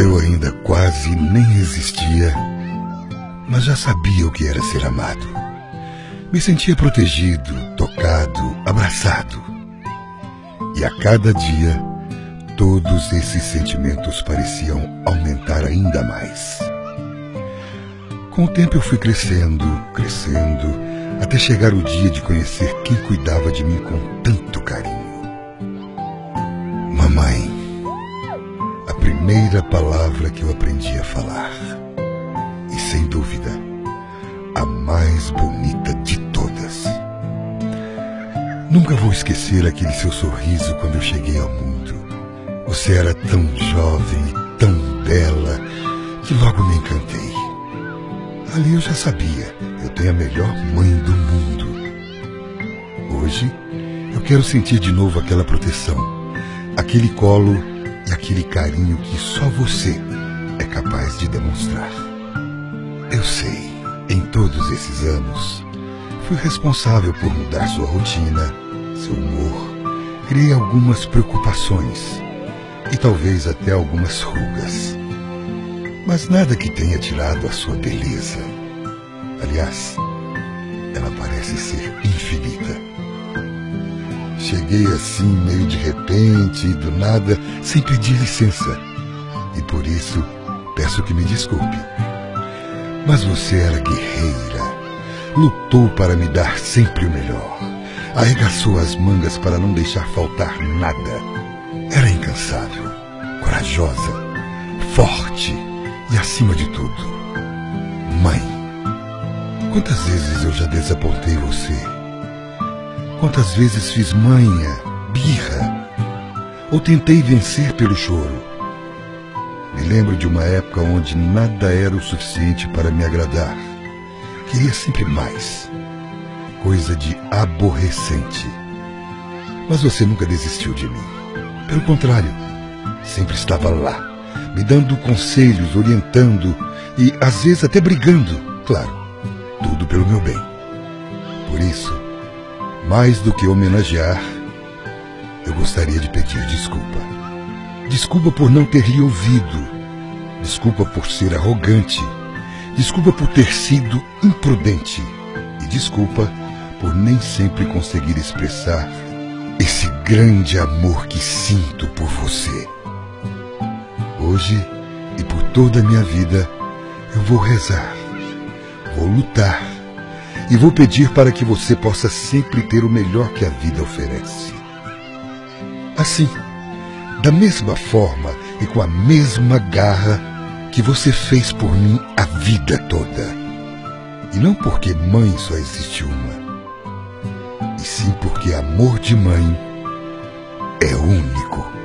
Eu ainda quase nem existia, mas já sabia o que era ser amado. Me sentia protegido, tocado, abraçado. E a cada dia, todos esses sentimentos pareciam aumentar ainda mais. Com o tempo eu fui crescendo, crescendo, até chegar o dia de conhecer quem cuidava de mim com tanto carinho. Mamãe. Primeira palavra que eu aprendi a falar. E sem dúvida, a mais bonita de todas. Nunca vou esquecer aquele seu sorriso quando eu cheguei ao mundo. Você era tão jovem e tão bela que logo me encantei. Ali eu já sabia, eu tenho a melhor mãe do mundo. Hoje, eu quero sentir de novo aquela proteção, aquele colo aquele carinho que só você é capaz de demonstrar. Eu sei, em todos esses anos, fui responsável por mudar sua rotina, seu humor, criei algumas preocupações e talvez até algumas rugas. Mas nada que tenha tirado a sua beleza. Aliás, ela parece ser infinita. Cheguei assim, meio de repente, do nada, sem pedir licença. E por isso, peço que me desculpe. Mas você era guerreira. Lutou para me dar sempre o melhor. Arregaçou as mangas para não deixar faltar nada. Era incansável, corajosa, forte e, acima de tudo, mãe. Quantas vezes eu já desapontei você? Quantas vezes fiz manha, birra, ou tentei vencer pelo choro? Me lembro de uma época onde nada era o suficiente para me agradar. Queria sempre mais. Coisa de aborrecente. Mas você nunca desistiu de mim. Pelo contrário, sempre estava lá, me dando conselhos, orientando e às vezes até brigando, claro, tudo pelo meu bem. Por isso, mais do que homenagear, eu gostaria de pedir desculpa. Desculpa por não ter lhe ouvido. Desculpa por ser arrogante. Desculpa por ter sido imprudente. E desculpa por nem sempre conseguir expressar esse grande amor que sinto por você. Hoje e por toda a minha vida, eu vou rezar, vou lutar e vou pedir para que você possa sempre ter o melhor que a vida oferece. Assim, da mesma forma e com a mesma garra que você fez por mim a vida toda. E não porque mãe só existe uma, e sim porque amor de mãe é único.